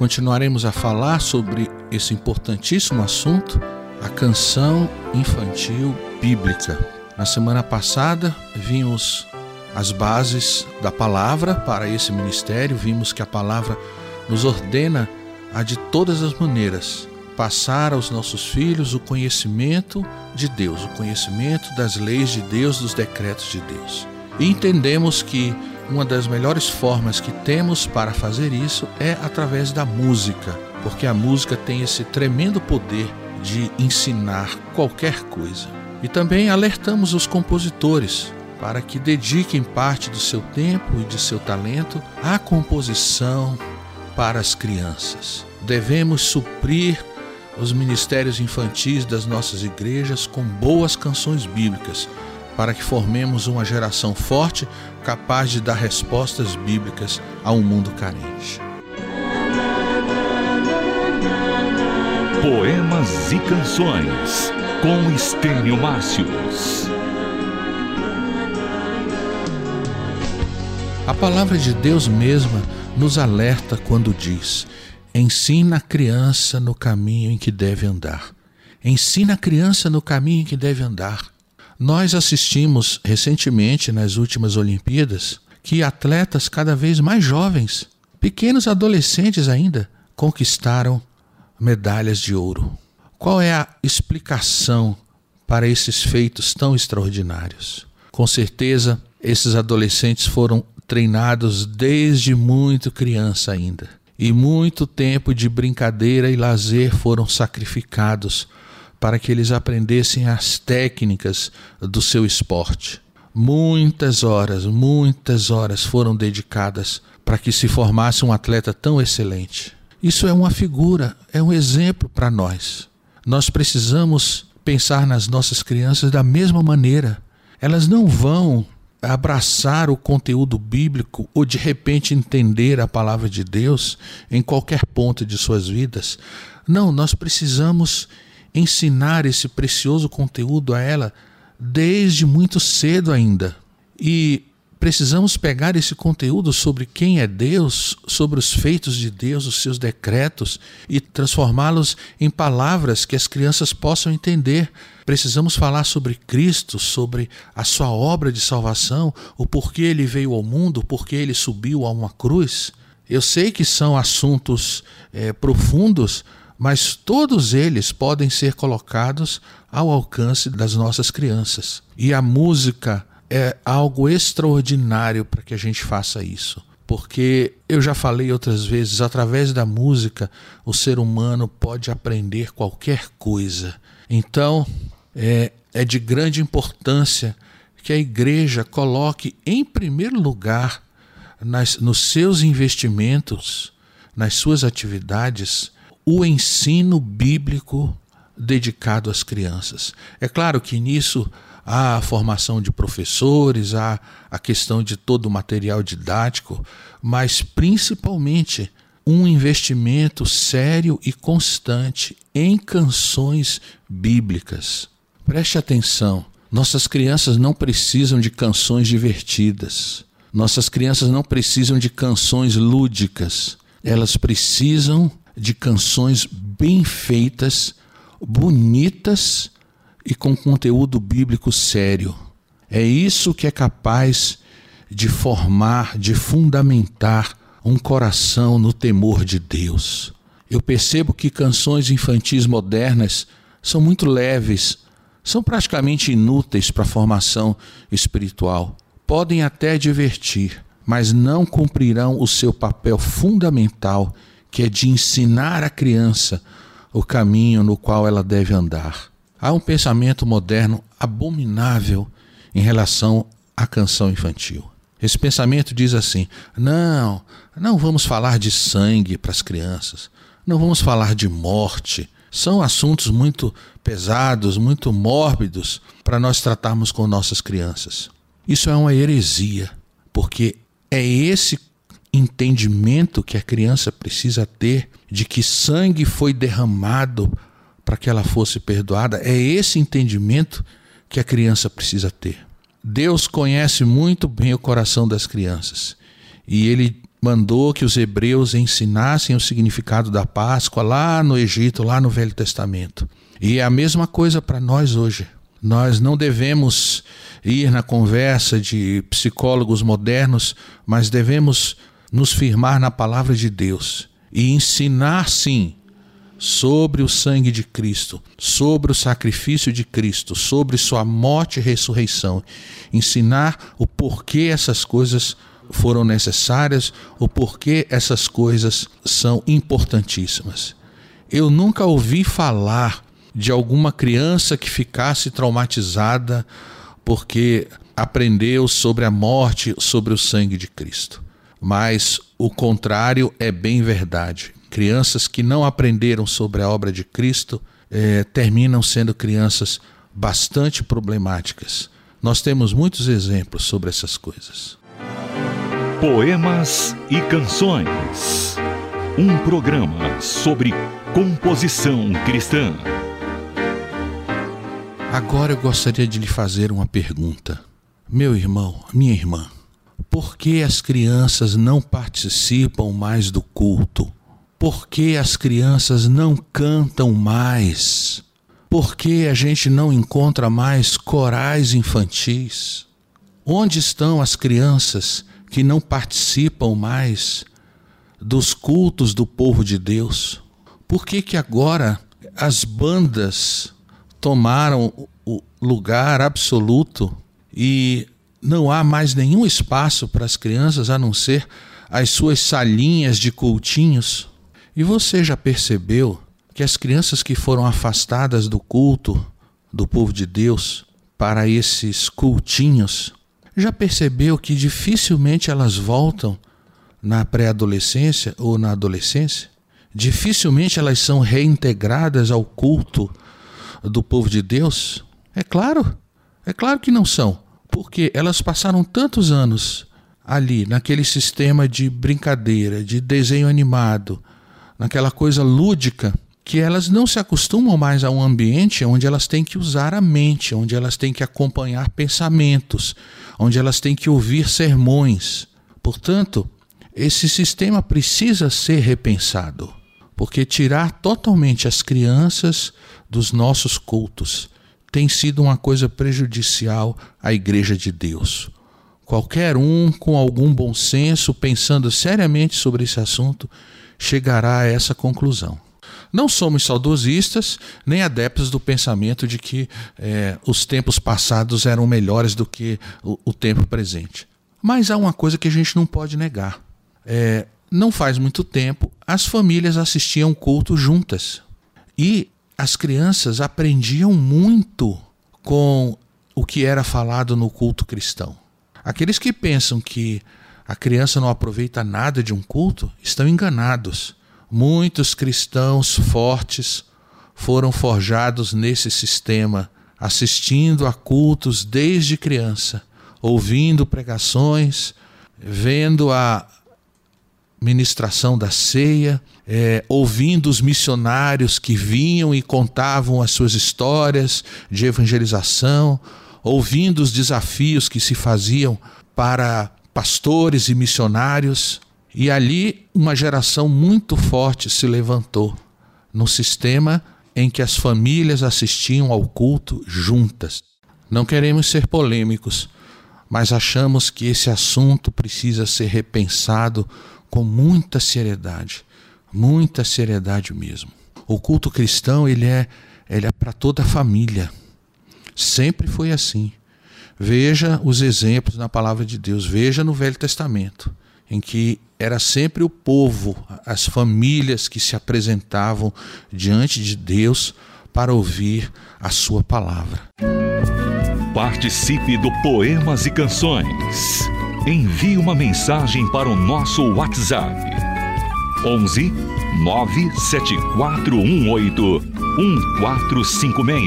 Continuaremos a falar sobre esse importantíssimo assunto, a canção infantil bíblica. Na semana passada, vimos as bases da palavra para esse ministério, vimos que a palavra nos ordena a de todas as maneiras passar aos nossos filhos o conhecimento de Deus, o conhecimento das leis de Deus, dos decretos de Deus. E entendemos que uma das melhores formas que temos para fazer isso é através da música, porque a música tem esse tremendo poder de ensinar qualquer coisa. E também alertamos os compositores para que dediquem parte do seu tempo e de seu talento à composição para as crianças. Devemos suprir os ministérios infantis das nossas igrejas com boas canções bíblicas, para que formemos uma geração forte capaz de dar respostas bíblicas a um mundo carente. Poemas e Canções com Estênio Márcios. A palavra de Deus mesma nos alerta quando diz: Ensina a criança no caminho em que deve andar. Ensina a criança no caminho em que deve andar. Nós assistimos recentemente, nas últimas Olimpíadas, que atletas cada vez mais jovens, pequenos adolescentes ainda, conquistaram medalhas de ouro. Qual é a explicação para esses feitos tão extraordinários? Com certeza, esses adolescentes foram treinados desde muito criança ainda. E muito tempo de brincadeira e lazer foram sacrificados para que eles aprendessem as técnicas do seu esporte. Muitas horas, muitas horas foram dedicadas para que se formasse um atleta tão excelente. Isso é uma figura, é um exemplo para nós. Nós precisamos pensar nas nossas crianças da mesma maneira. Elas não vão abraçar o conteúdo bíblico ou de repente entender a palavra de Deus em qualquer ponto de suas vidas. Não, nós precisamos ensinar esse precioso conteúdo a ela desde muito cedo ainda. E precisamos pegar esse conteúdo sobre quem é Deus, sobre os feitos de Deus, os seus decretos e transformá-los em palavras que as crianças possam entender. Precisamos falar sobre Cristo, sobre a sua obra de salvação, o porquê ele veio ao mundo, o porquê ele subiu a uma cruz. Eu sei que são assuntos é, profundos, mas todos eles podem ser colocados ao alcance das nossas crianças. E a música é algo extraordinário para que a gente faça isso. Porque eu já falei outras vezes, através da música, o ser humano pode aprender qualquer coisa. Então, é, é de grande importância que a igreja coloque em primeiro lugar nas, nos seus investimentos, nas suas atividades, o ensino bíblico dedicado às crianças. É claro que nisso há a formação de professores, há a questão de todo o material didático, mas principalmente um investimento sério e constante em canções bíblicas. Preste atenção, nossas crianças não precisam de canções divertidas. Nossas crianças não precisam de canções lúdicas. Elas precisam de canções bem feitas, bonitas e com conteúdo bíblico sério. É isso que é capaz de formar, de fundamentar um coração no temor de Deus. Eu percebo que canções infantis modernas são muito leves, são praticamente inúteis para a formação espiritual. Podem até divertir, mas não cumprirão o seu papel fundamental, que é de ensinar a criança o caminho no qual ela deve andar. Há um pensamento moderno abominável em relação à canção infantil. Esse pensamento diz assim: não, não vamos falar de sangue para as crianças, não vamos falar de morte. São assuntos muito pesados, muito mórbidos para nós tratarmos com nossas crianças. Isso é uma heresia, porque é esse entendimento que a criança precisa ter de que sangue foi derramado para que ela fosse perdoada. É esse entendimento que a criança precisa ter. Deus conhece muito bem o coração das crianças e ele mandou que os hebreus ensinassem o significado da Páscoa lá no Egito, lá no Velho Testamento. E é a mesma coisa para nós hoje. Nós não devemos ir na conversa de psicólogos modernos, mas devemos nos firmar na palavra de Deus e ensinar sim sobre o sangue de Cristo, sobre o sacrifício de Cristo, sobre sua morte e ressurreição, ensinar o porquê essas coisas foram necessárias, o porquê essas coisas são importantíssimas. Eu nunca ouvi falar de alguma criança que ficasse traumatizada porque aprendeu sobre a morte, sobre o sangue de Cristo. Mas o contrário é bem verdade. Crianças que não aprenderam sobre a obra de Cristo eh, terminam sendo crianças bastante problemáticas. Nós temos muitos exemplos sobre essas coisas. Poemas e canções. Um programa sobre composição cristã. Agora eu gostaria de lhe fazer uma pergunta. Meu irmão, minha irmã, por que as crianças não participam mais do culto? Por que as crianças não cantam mais? Por que a gente não encontra mais corais infantis? Onde estão as crianças que não participam mais dos cultos do povo de Deus? Por que que agora as bandas tomaram o lugar absoluto e não há mais nenhum espaço para as crianças a não ser as suas salinhas de cultinhos? E você já percebeu que as crianças que foram afastadas do culto do povo de Deus para esses cultinhos, já percebeu que dificilmente elas voltam na pré-adolescência ou na adolescência? Dificilmente elas são reintegradas ao culto do povo de Deus? É claro, é claro que não são, porque elas passaram tantos anos ali, naquele sistema de brincadeira, de desenho animado, naquela coisa lúdica, que elas não se acostumam mais a um ambiente onde elas têm que usar a mente, onde elas têm que acompanhar pensamentos, onde elas têm que ouvir sermões. Portanto, esse sistema precisa ser repensado, porque tirar totalmente as crianças dos nossos cultos tem sido uma coisa prejudicial à Igreja de Deus. Qualquer um com algum bom senso, pensando seriamente sobre esse assunto, chegará a essa conclusão. Não somos saudosistas nem adeptos do pensamento de que é, os tempos passados eram melhores do que o, o, tempo presente. Mas há uma coisa que a gente não pode negar. É, não faz muito tempo, as famílias assistiam culto juntas. E as crianças aprendiam muito com o que era falado no culto cristão. Aqueles que pensam que a criança não aproveita nada de um culto, estão enganados. Muitos cristãos fortes foram forjados nesse sistema, assistindo a cultos desde criança, ouvindo pregações, vendo a ministração da ceia, é, ouvindo os missionários que vinham e contavam as suas histórias de evangelização, ouvindo os desafios que se faziam para pastores e missionários, e ali uma geração muito forte se levantou no sistema em que as famílias assistiam ao culto juntas. Não queremos ser polêmicos, mas achamos que esse assunto precisa ser repensado com muita seriedade, muita seriedade mesmo. O culto cristão ele é, ele é para toda a família. Sempre foi assim. Veja os exemplos na palavra de Deus, veja no Velho Testamento, em que era sempre o povo, as famílias que se apresentavam diante de Deus para ouvir a sua palavra. Participe do Poemas e Canções. Envie uma mensagem para o nosso WhatsApp 11 97418 1456.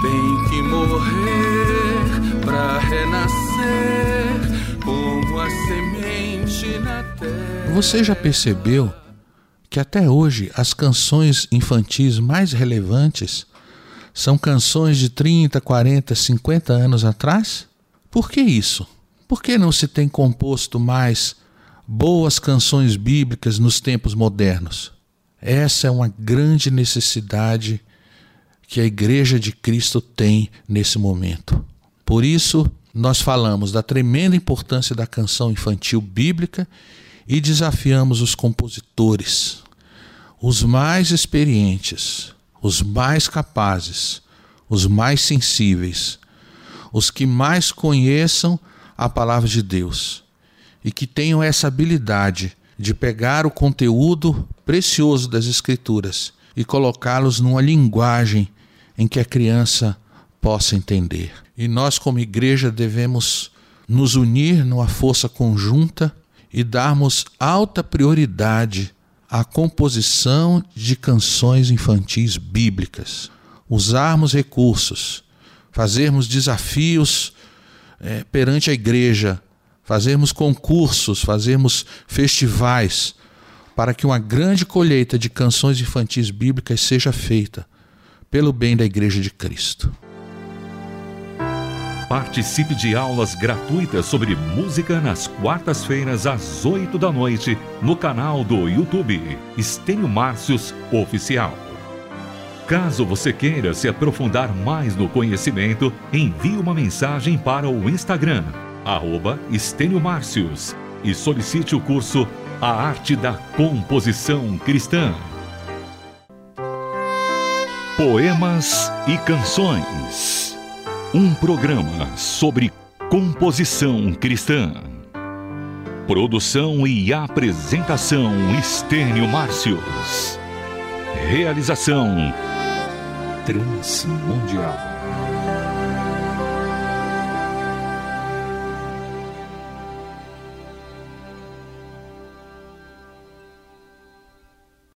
Tem que morrer para renascer como a semente na terra. Você já percebeu que até hoje as canções infantis mais relevantes são canções de 30, 40, 50 anos atrás? Por que isso? Por que não se tem composto mais boas canções bíblicas nos tempos modernos? Essa é uma grande necessidade que a Igreja de Cristo tem nesse momento. Por isso, nós falamos da tremenda importância da canção infantil bíblica e desafiamos os compositores, os mais experientes, os mais capazes, os mais sensíveis, os que mais conheçam a palavra de Deus e que tenham essa habilidade de pegar o conteúdo precioso das Escrituras e colocá-los numa linguagem em que a criança possa entender. E nós, como igreja, devemos nos unir numa força conjunta e darmos alta prioridade à composição de canções infantis bíblicas, usarmos recursos, fazermos desafios é, perante a igreja, fazermos concursos, fazermos festivais, para que uma grande colheita de canções infantis bíblicas seja feita pelo bem da Igreja de Cristo. Participe de aulas gratuitas sobre música nas quartas-feiras às 8 da noite no canal do YouTube Estênio Márcios Oficial. Caso você queira se aprofundar mais no conhecimento, envie uma mensagem para o Instagram, arroba Márcios, e solicite o curso A Arte da Composição Cristã. Poemas e Canções um programa sobre composição cristã. Produção e apresentação Estênio Márcios. Realização Transmundial.